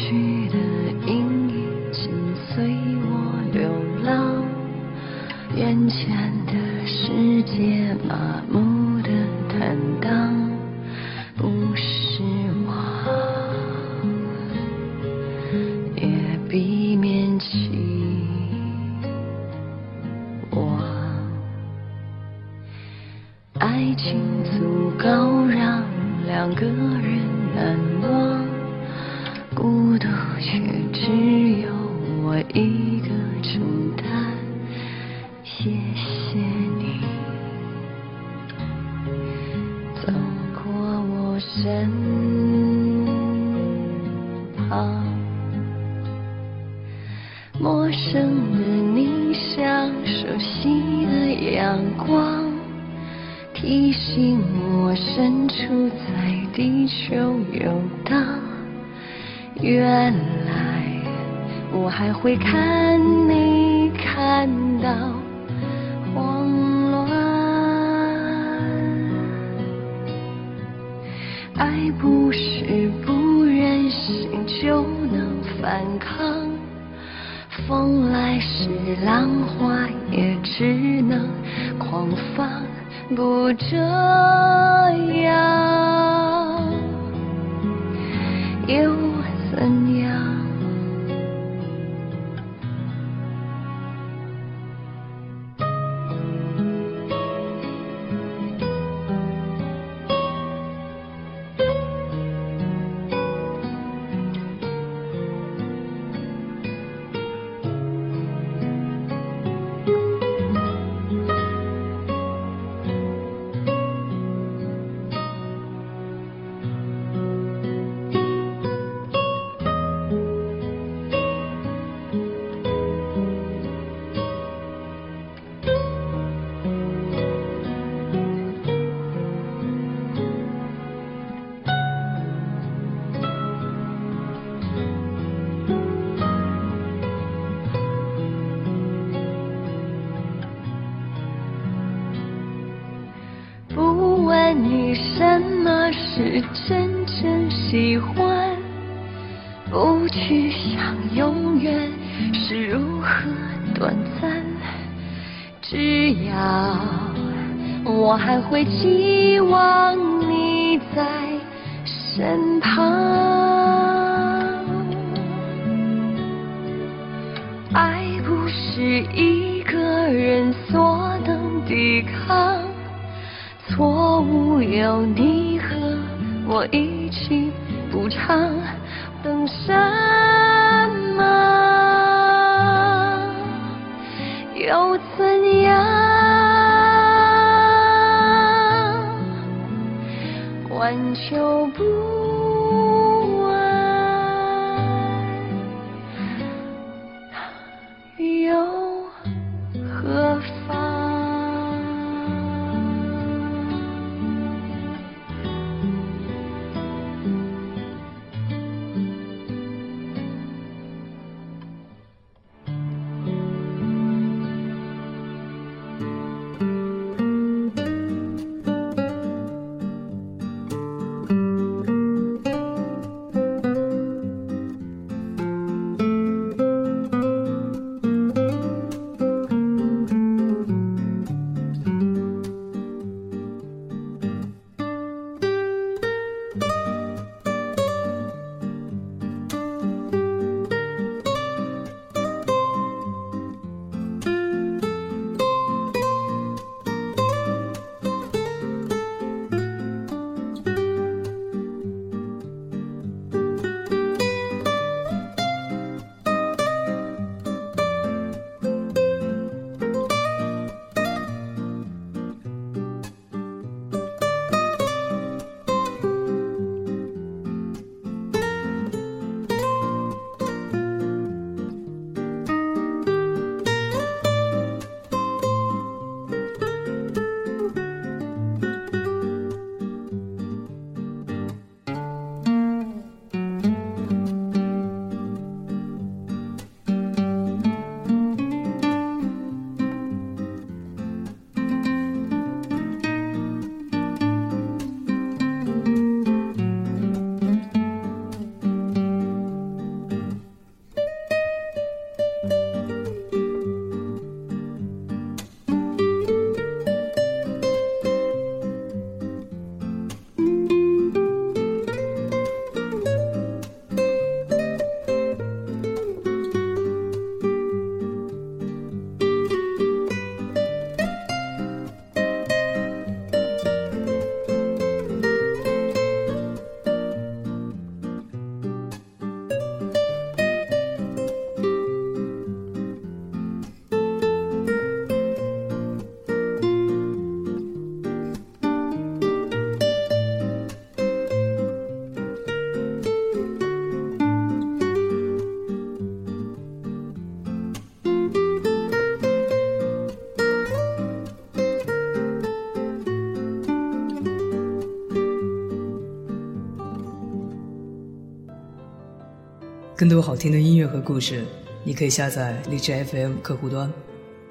过去的阴影请随我流浪眼前的世界麻木的坦荡不是我。也避免起我爱情足够让两个人难忘。孤独却只有我一个承担。谢谢你走过我身旁。陌生的你像熟悉的阳光提醒我身处在地球游荡。原来我还会看你看到慌乱，爱不是不忍心就能反抗。风来时浪花也只能狂放，不这样。你什么是真正喜欢？不去想永远是如何短暂，只要我还会期望你在身旁。爱不是一个人所能抵抗。错误有你和我一起补偿，等什么又怎样？挽救不。更多好听的音乐和故事，你可以下载荔枝 FM 客户端，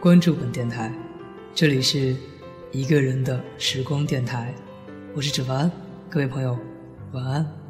关注本电台。这里是一个人的时光电台，我是芷凡，各位朋友，晚安。